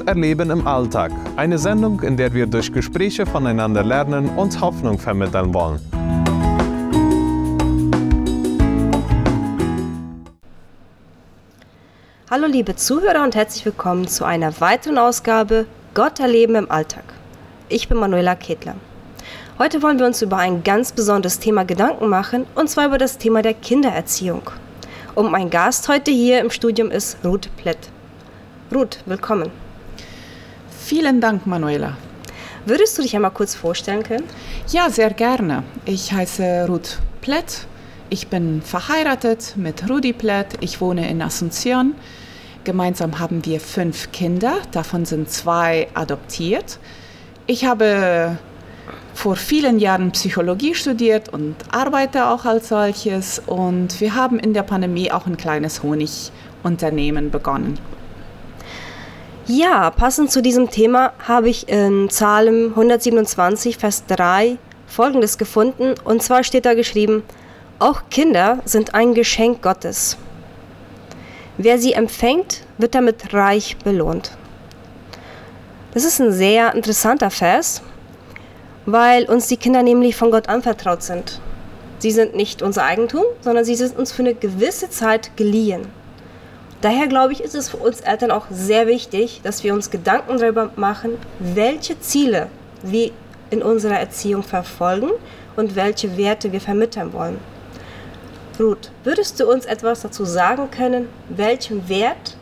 Gott erleben im Alltag. Eine Sendung, in der wir durch Gespräche voneinander lernen und Hoffnung vermitteln wollen. Hallo liebe Zuhörer und herzlich willkommen zu einer weiteren Ausgabe Gott erleben im Alltag. Ich bin Manuela Ketler. Heute wollen wir uns über ein ganz besonderes Thema Gedanken machen, und zwar über das Thema der Kindererziehung. Und mein Gast heute hier im Studium ist Ruth Plett. Ruth, willkommen. Vielen Dank, Manuela. Würdest du dich einmal kurz vorstellen können? Ja, sehr gerne. Ich heiße Ruth Plett. Ich bin verheiratet mit Rudi Plett. Ich wohne in Asunción. Gemeinsam haben wir fünf Kinder, davon sind zwei adoptiert. Ich habe vor vielen Jahren Psychologie studiert und arbeite auch als solches. Und wir haben in der Pandemie auch ein kleines Honigunternehmen begonnen. Ja, passend zu diesem Thema habe ich in Psalm 127, Vers 3 Folgendes gefunden. Und zwar steht da geschrieben, auch Kinder sind ein Geschenk Gottes. Wer sie empfängt, wird damit reich belohnt. Das ist ein sehr interessanter Vers, weil uns die Kinder nämlich von Gott anvertraut sind. Sie sind nicht unser Eigentum, sondern sie sind uns für eine gewisse Zeit geliehen. Daher glaube ich, ist es für uns Eltern auch sehr wichtig, dass wir uns Gedanken darüber machen, welche Ziele wir in unserer Erziehung verfolgen und welche Werte wir vermitteln wollen. Ruth, würdest du uns etwas dazu sagen können, welchen Wert,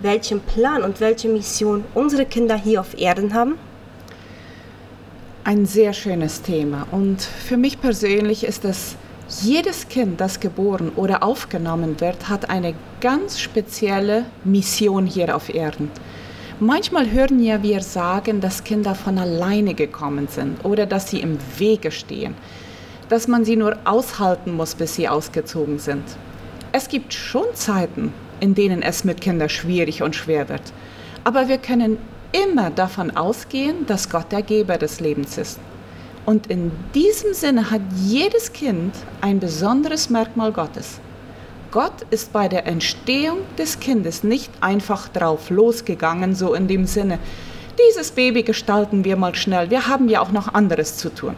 welchen Plan und welche Mission unsere Kinder hier auf Erden haben? Ein sehr schönes Thema und für mich persönlich ist es, jedes Kind, das geboren oder aufgenommen wird, hat eine ganz spezielle Mission hier auf Erden. Manchmal hören ja wir sagen, dass Kinder von alleine gekommen sind oder dass sie im Wege stehen, dass man sie nur aushalten muss, bis sie ausgezogen sind. Es gibt schon Zeiten, in denen es mit Kindern schwierig und schwer wird, aber wir können immer davon ausgehen, dass Gott der Geber des Lebens ist. Und in diesem Sinne hat jedes Kind ein besonderes Merkmal Gottes. Gott ist bei der Entstehung des Kindes nicht einfach drauf losgegangen, so in dem Sinne, dieses Baby gestalten wir mal schnell, wir haben ja auch noch anderes zu tun.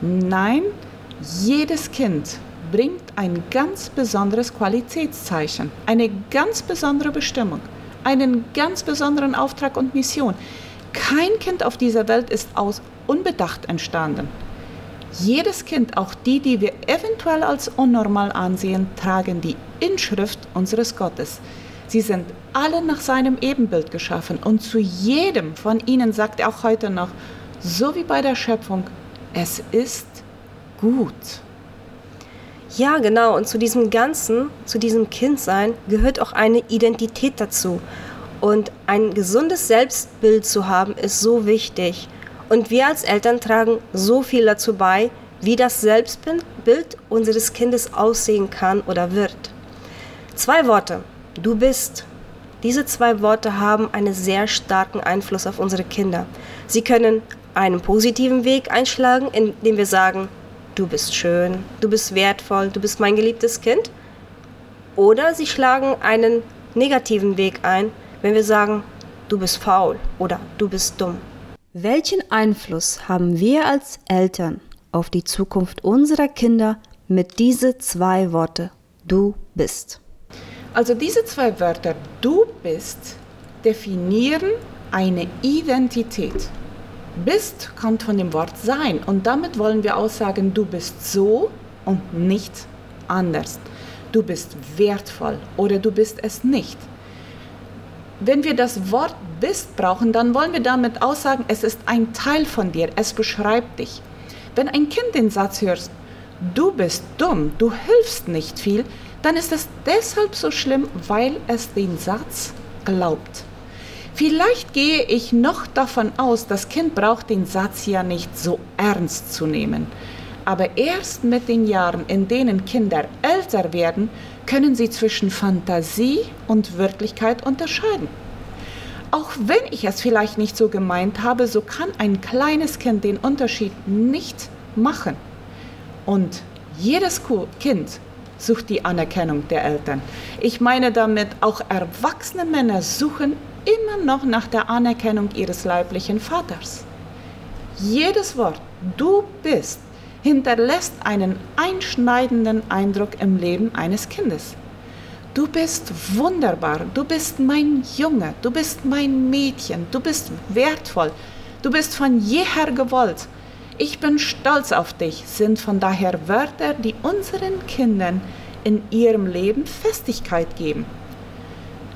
Nein, jedes Kind bringt ein ganz besonderes Qualitätszeichen, eine ganz besondere Bestimmung einen ganz besonderen Auftrag und Mission. Kein Kind auf dieser Welt ist aus unbedacht entstanden. Jedes Kind, auch die, die wir eventuell als unnormal ansehen, tragen die Inschrift unseres Gottes. Sie sind alle nach seinem Ebenbild geschaffen und zu jedem von ihnen sagt er auch heute noch, so wie bei der Schöpfung, es ist gut. Ja, genau. Und zu diesem Ganzen, zu diesem Kindsein gehört auch eine Identität dazu. Und ein gesundes Selbstbild zu haben, ist so wichtig. Und wir als Eltern tragen so viel dazu bei, wie das Selbstbild unseres Kindes aussehen kann oder wird. Zwei Worte. Du bist. Diese zwei Worte haben einen sehr starken Einfluss auf unsere Kinder. Sie können einen positiven Weg einschlagen, indem wir sagen, du bist schön, du bist wertvoll, du bist mein geliebtes Kind. Oder sie schlagen einen negativen Weg ein, wenn wir sagen, du bist faul oder du bist dumm. Welchen Einfluss haben wir als Eltern auf die Zukunft unserer Kinder mit diese zwei Worte, du bist? Also diese zwei Wörter, du bist, definieren eine Identität. Bist kommt von dem Wort sein und damit wollen wir aussagen, du bist so und nicht anders. Du bist wertvoll oder du bist es nicht. Wenn wir das Wort bist brauchen, dann wollen wir damit aussagen, es ist ein Teil von dir, es beschreibt dich. Wenn ein Kind den Satz hört, du bist dumm, du hilfst nicht viel, dann ist es deshalb so schlimm, weil es den Satz glaubt. Vielleicht gehe ich noch davon aus, das Kind braucht den Satz ja nicht so ernst zu nehmen. Aber erst mit den Jahren, in denen Kinder älter werden, können sie zwischen Fantasie und Wirklichkeit unterscheiden. Auch wenn ich es vielleicht nicht so gemeint habe, so kann ein kleines Kind den Unterschied nicht machen. Und jedes Kind sucht die Anerkennung der Eltern. Ich meine damit, auch erwachsene Männer suchen immer noch nach der Anerkennung ihres leiblichen Vaters. Jedes Wort, du bist, hinterlässt einen einschneidenden Eindruck im Leben eines Kindes. Du bist wunderbar, du bist mein Junge, du bist mein Mädchen, du bist wertvoll, du bist von jeher gewollt. Ich bin stolz auf dich sind von daher Wörter, die unseren Kindern in ihrem Leben Festigkeit geben.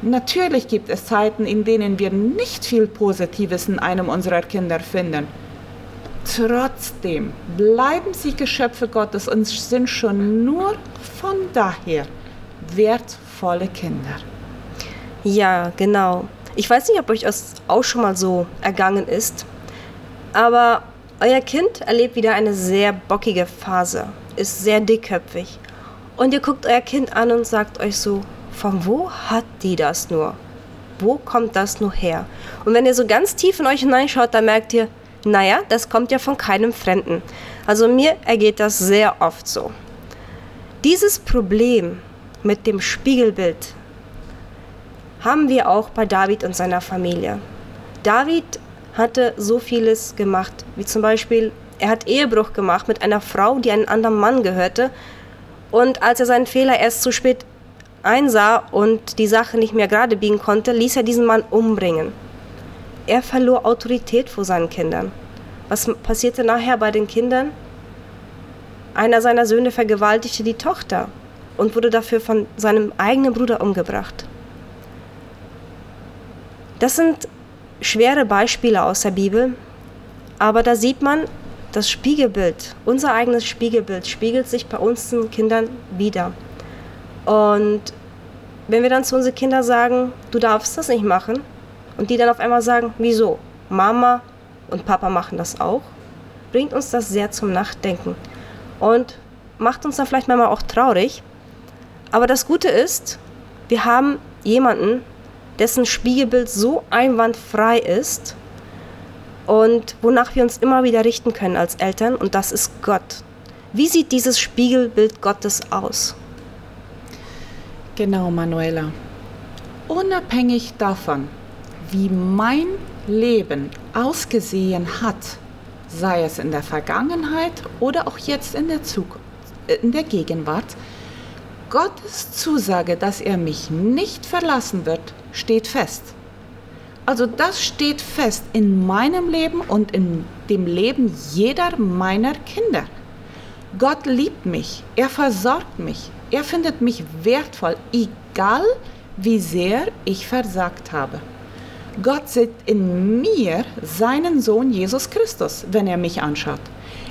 Natürlich gibt es Zeiten, in denen wir nicht viel Positives in einem unserer Kinder finden. Trotzdem bleiben sie Geschöpfe Gottes und sind schon nur von daher wertvolle Kinder. Ja, genau. Ich weiß nicht, ob euch das auch schon mal so ergangen ist, aber euer Kind erlebt wieder eine sehr bockige Phase, ist sehr dickköpfig. Und ihr guckt euer Kind an und sagt euch so, von wo hat die das nur? Wo kommt das nur her? Und wenn ihr so ganz tief in euch hineinschaut, dann merkt ihr, naja, das kommt ja von keinem Fremden. Also mir ergeht das sehr oft so. Dieses Problem mit dem Spiegelbild haben wir auch bei David und seiner Familie. David hatte so vieles gemacht, wie zum Beispiel, er hat Ehebruch gemacht mit einer Frau, die einem anderen Mann gehörte. Und als er seinen Fehler erst zu spät einsah und die Sache nicht mehr gerade biegen konnte, ließ er diesen Mann umbringen. Er verlor Autorität vor seinen Kindern. Was passierte nachher bei den Kindern? Einer seiner Söhne vergewaltigte die Tochter und wurde dafür von seinem eigenen Bruder umgebracht. Das sind schwere Beispiele aus der Bibel, aber da sieht man, das Spiegelbild, unser eigenes Spiegelbild, spiegelt sich bei unseren Kindern wieder. Und wenn wir dann zu unseren Kindern sagen, du darfst das nicht machen, und die dann auf einmal sagen, wieso? Mama und Papa machen das auch, bringt uns das sehr zum Nachdenken und macht uns dann vielleicht manchmal auch traurig. Aber das Gute ist, wir haben jemanden, dessen Spiegelbild so einwandfrei ist und wonach wir uns immer wieder richten können als Eltern, und das ist Gott. Wie sieht dieses Spiegelbild Gottes aus? Genau, Manuela. Unabhängig davon, wie mein Leben ausgesehen hat, sei es in der Vergangenheit oder auch jetzt in der Zukunft, äh, in der Gegenwart, Gottes Zusage, dass er mich nicht verlassen wird, steht fest. Also das steht fest in meinem Leben und in dem Leben jeder meiner Kinder. Gott liebt mich, er versorgt mich, er findet mich wertvoll, egal wie sehr ich versagt habe. Gott sieht in mir seinen Sohn Jesus Christus, wenn er mich anschaut.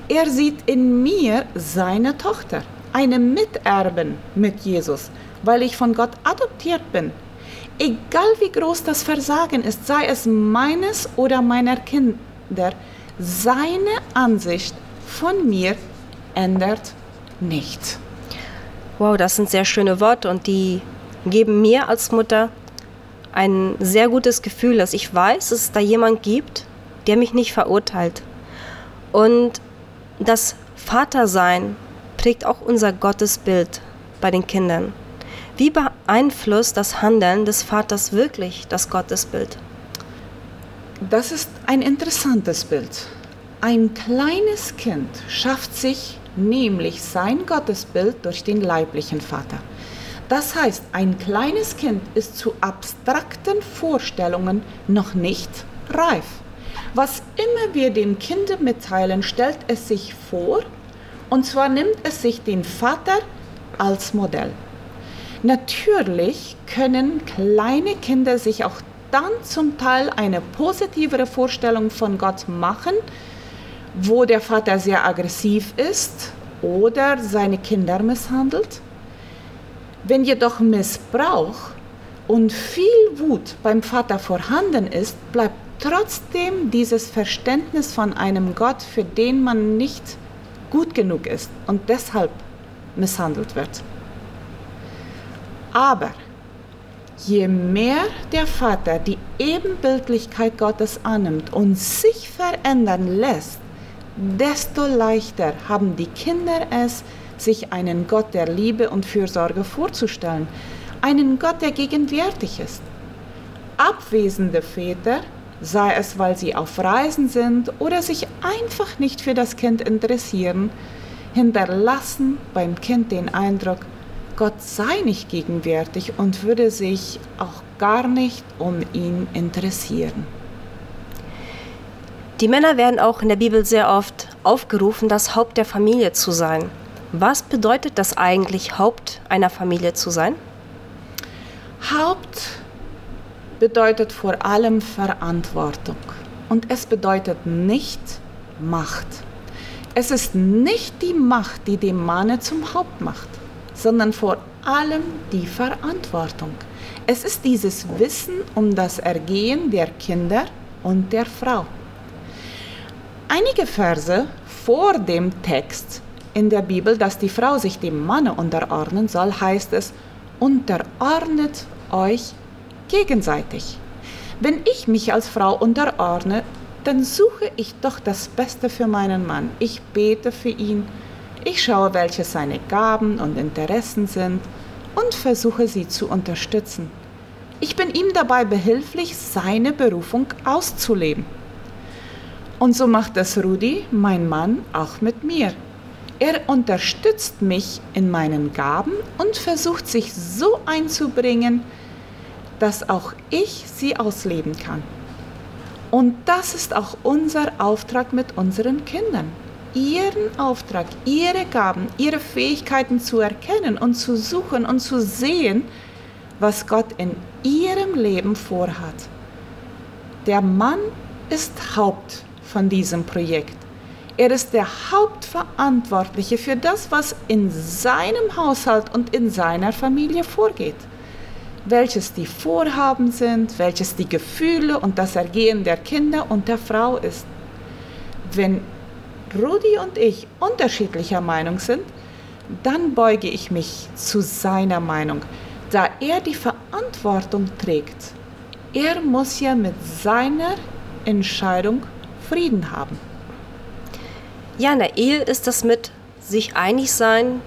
Er sieht in mir seine Tochter, eine Miterben mit Jesus, weil ich von Gott adoptiert bin. Egal wie groß das Versagen ist, sei es meines oder meiner Kinder, seine Ansicht von mir ändert nichts. Wow, das sind sehr schöne Worte und die geben mir als Mutter ein sehr gutes Gefühl, dass ich weiß, dass es da jemand gibt, der mich nicht verurteilt. Und das Vatersein prägt auch unser Gottesbild bei den Kindern. Wie beeinflusst das Handeln des Vaters wirklich das Gottesbild? Das ist ein interessantes Bild. Ein kleines Kind schafft sich nämlich sein Gottesbild durch den leiblichen Vater. Das heißt, ein kleines Kind ist zu abstrakten Vorstellungen noch nicht reif. Was immer wir dem Kind mitteilen, stellt es sich vor, und zwar nimmt es sich den Vater als Modell. Natürlich können kleine Kinder sich auch dann zum Teil eine positivere Vorstellung von Gott machen, wo der Vater sehr aggressiv ist oder seine Kinder misshandelt wenn jedoch Missbrauch und viel Wut beim Vater vorhanden ist, bleibt trotzdem dieses Verständnis von einem Gott, für den man nicht gut genug ist und deshalb misshandelt wird. Aber je mehr der Vater die Ebenbildlichkeit Gottes annimmt und sich verändern lässt, desto leichter haben die Kinder es, sich einen Gott der Liebe und Fürsorge vorzustellen, einen Gott, der gegenwärtig ist. Abwesende Väter, sei es weil sie auf Reisen sind oder sich einfach nicht für das Kind interessieren, hinterlassen beim Kind den Eindruck, Gott sei nicht gegenwärtig und würde sich auch gar nicht um ihn interessieren. Die Männer werden auch in der Bibel sehr oft aufgerufen, das Haupt der Familie zu sein. Was bedeutet das eigentlich, Haupt einer Familie zu sein? Haupt bedeutet vor allem Verantwortung und es bedeutet nicht Macht. Es ist nicht die Macht, die den Mann zum Haupt macht, sondern vor allem die Verantwortung. Es ist dieses Wissen um das Ergehen der Kinder und der Frau. Einige Verse vor dem Text in der Bibel, dass die Frau sich dem Mann unterordnen soll, heißt es, unterordnet euch gegenseitig. Wenn ich mich als Frau unterordne, dann suche ich doch das Beste für meinen Mann. Ich bete für ihn, ich schaue, welche seine Gaben und Interessen sind und versuche sie zu unterstützen. Ich bin ihm dabei behilflich, seine Berufung auszuleben. Und so macht es Rudi, mein Mann, auch mit mir. Er unterstützt mich in meinen Gaben und versucht sich so einzubringen, dass auch ich sie ausleben kann. Und das ist auch unser Auftrag mit unseren Kindern. Ihren Auftrag, ihre Gaben, ihre Fähigkeiten zu erkennen und zu suchen und zu sehen, was Gott in ihrem Leben vorhat. Der Mann ist Haupt von diesem Projekt. Er ist der Hauptverantwortliche für das, was in seinem Haushalt und in seiner Familie vorgeht. Welches die Vorhaben sind, welches die Gefühle und das Ergehen der Kinder und der Frau ist. Wenn Rudi und ich unterschiedlicher Meinung sind, dann beuge ich mich zu seiner Meinung, da er die Verantwortung trägt. Er muss ja mit seiner Entscheidung Frieden haben. Ja, in der Ehe ist das mit sich einig sein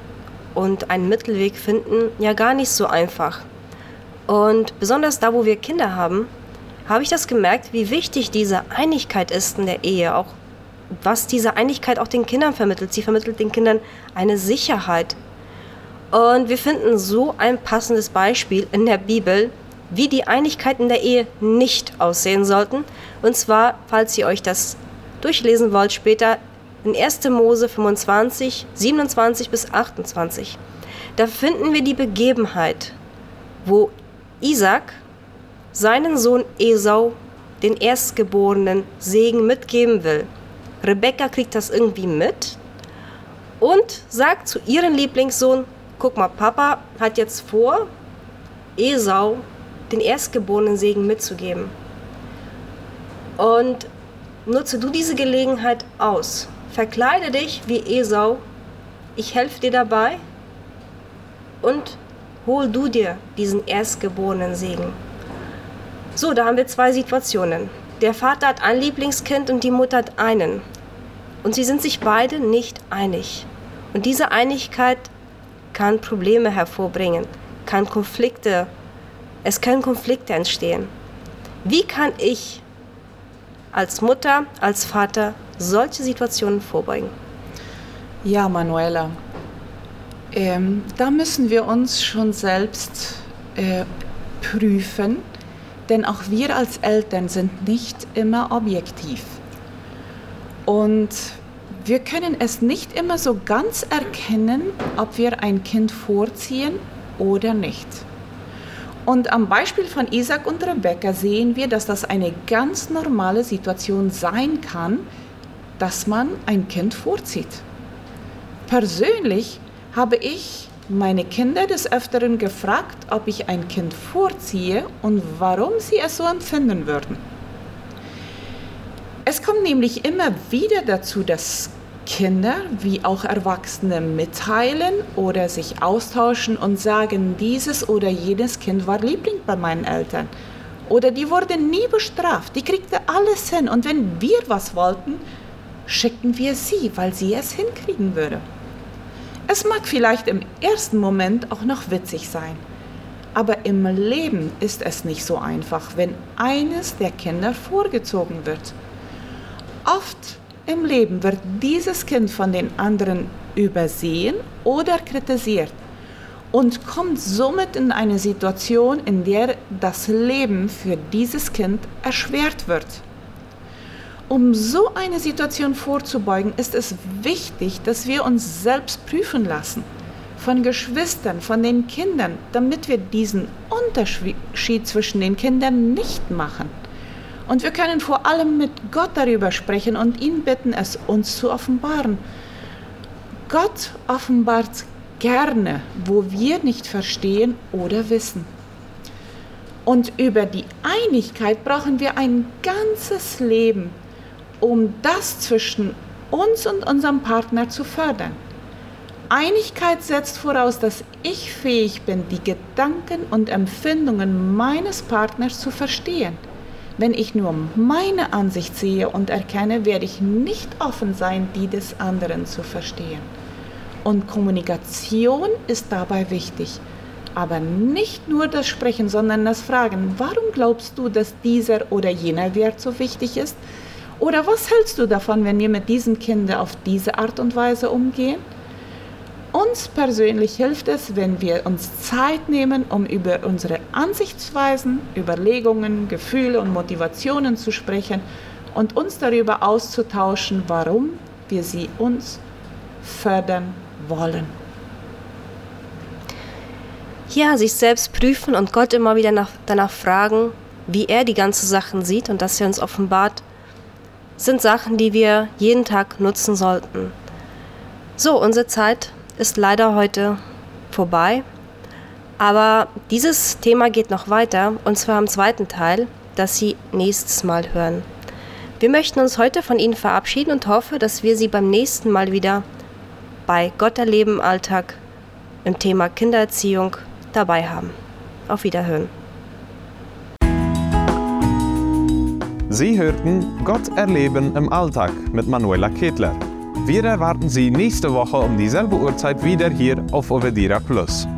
und einen Mittelweg finden ja gar nicht so einfach. Und besonders da, wo wir Kinder haben, habe ich das gemerkt, wie wichtig diese Einigkeit ist in der Ehe, auch was diese Einigkeit auch den Kindern vermittelt. Sie vermittelt den Kindern eine Sicherheit. Und wir finden so ein passendes Beispiel in der Bibel, wie die Einigkeit in der Ehe nicht aussehen sollten. Und zwar, falls ihr euch das durchlesen wollt, später in 1. Mose 25, 27 bis 28. Da finden wir die Begebenheit, wo Isaac seinen Sohn Esau den erstgeborenen Segen mitgeben will. Rebekka kriegt das irgendwie mit und sagt zu ihrem Lieblingssohn, guck mal, Papa hat jetzt vor, Esau den erstgeborenen Segen mitzugeben. Und nutze du diese Gelegenheit aus. Verkleide dich wie Esau. Ich helfe dir dabei. Und hol du dir diesen erstgeborenen Segen. So, da haben wir zwei Situationen. Der Vater hat ein Lieblingskind und die Mutter hat einen. Und sie sind sich beide nicht einig. Und diese Einigkeit kann Probleme hervorbringen, kann Konflikte, es können Konflikte entstehen. Wie kann ich als Mutter, als Vater solche Situationen vorbeugen? Ja, Manuela, ähm, da müssen wir uns schon selbst äh, prüfen, denn auch wir als Eltern sind nicht immer objektiv. Und wir können es nicht immer so ganz erkennen, ob wir ein Kind vorziehen oder nicht. Und am Beispiel von Isaac und Rebecca sehen wir, dass das eine ganz normale Situation sein kann, dass man ein Kind vorzieht. Persönlich habe ich meine Kinder des Öfteren gefragt, ob ich ein Kind vorziehe und warum sie es so empfinden würden. Es kommt nämlich immer wieder dazu, dass Kinder wie auch Erwachsene mitteilen oder sich austauschen und sagen, dieses oder jenes Kind war Liebling bei meinen Eltern. Oder die wurde nie bestraft, die kriegte alles hin. Und wenn wir was wollten, schickten wir sie, weil sie es hinkriegen würde. Es mag vielleicht im ersten Moment auch noch witzig sein. Aber im Leben ist es nicht so einfach, wenn eines der Kinder vorgezogen wird. Oft im Leben wird dieses Kind von den anderen übersehen oder kritisiert und kommt somit in eine Situation, in der das Leben für dieses Kind erschwert wird. Um so eine Situation vorzubeugen, ist es wichtig, dass wir uns selbst prüfen lassen von Geschwistern, von den Kindern, damit wir diesen Unterschied zwischen den Kindern nicht machen. Und wir können vor allem mit Gott darüber sprechen und ihn bitten, es uns zu offenbaren. Gott offenbart gerne, wo wir nicht verstehen oder wissen. Und über die Einigkeit brauchen wir ein ganzes Leben, um das zwischen uns und unserem Partner zu fördern. Einigkeit setzt voraus, dass ich fähig bin, die Gedanken und Empfindungen meines Partners zu verstehen. Wenn ich nur meine Ansicht sehe und erkenne, werde ich nicht offen sein, die des anderen zu verstehen. Und Kommunikation ist dabei wichtig. Aber nicht nur das Sprechen, sondern das Fragen. Warum glaubst du, dass dieser oder jener Wert so wichtig ist? Oder was hältst du davon, wenn wir mit diesem Kind auf diese Art und Weise umgehen? Uns persönlich hilft es, wenn wir uns Zeit nehmen, um über unsere Ansichtsweisen, Überlegungen, Gefühle und Motivationen zu sprechen und uns darüber auszutauschen, warum wir sie uns fördern wollen. Ja, sich selbst prüfen und Gott immer wieder nach, danach fragen, wie er die ganzen Sachen sieht und dass er uns offenbart, sind Sachen, die wir jeden Tag nutzen sollten. So, unsere Zeit ist leider heute vorbei. Aber dieses Thema geht noch weiter und zwar im zweiten Teil, das Sie nächstes Mal hören. Wir möchten uns heute von Ihnen verabschieden und hoffe, dass wir Sie beim nächsten Mal wieder bei Gott erleben Alltag im Thema Kindererziehung dabei haben. Auf Wiederhören. Sie hörten Gott erleben im Alltag mit Manuela Ketler. Wir erwarten Sie nächste Woche um dieselbe Uhrzeit wieder hier auf Ovedira Plus.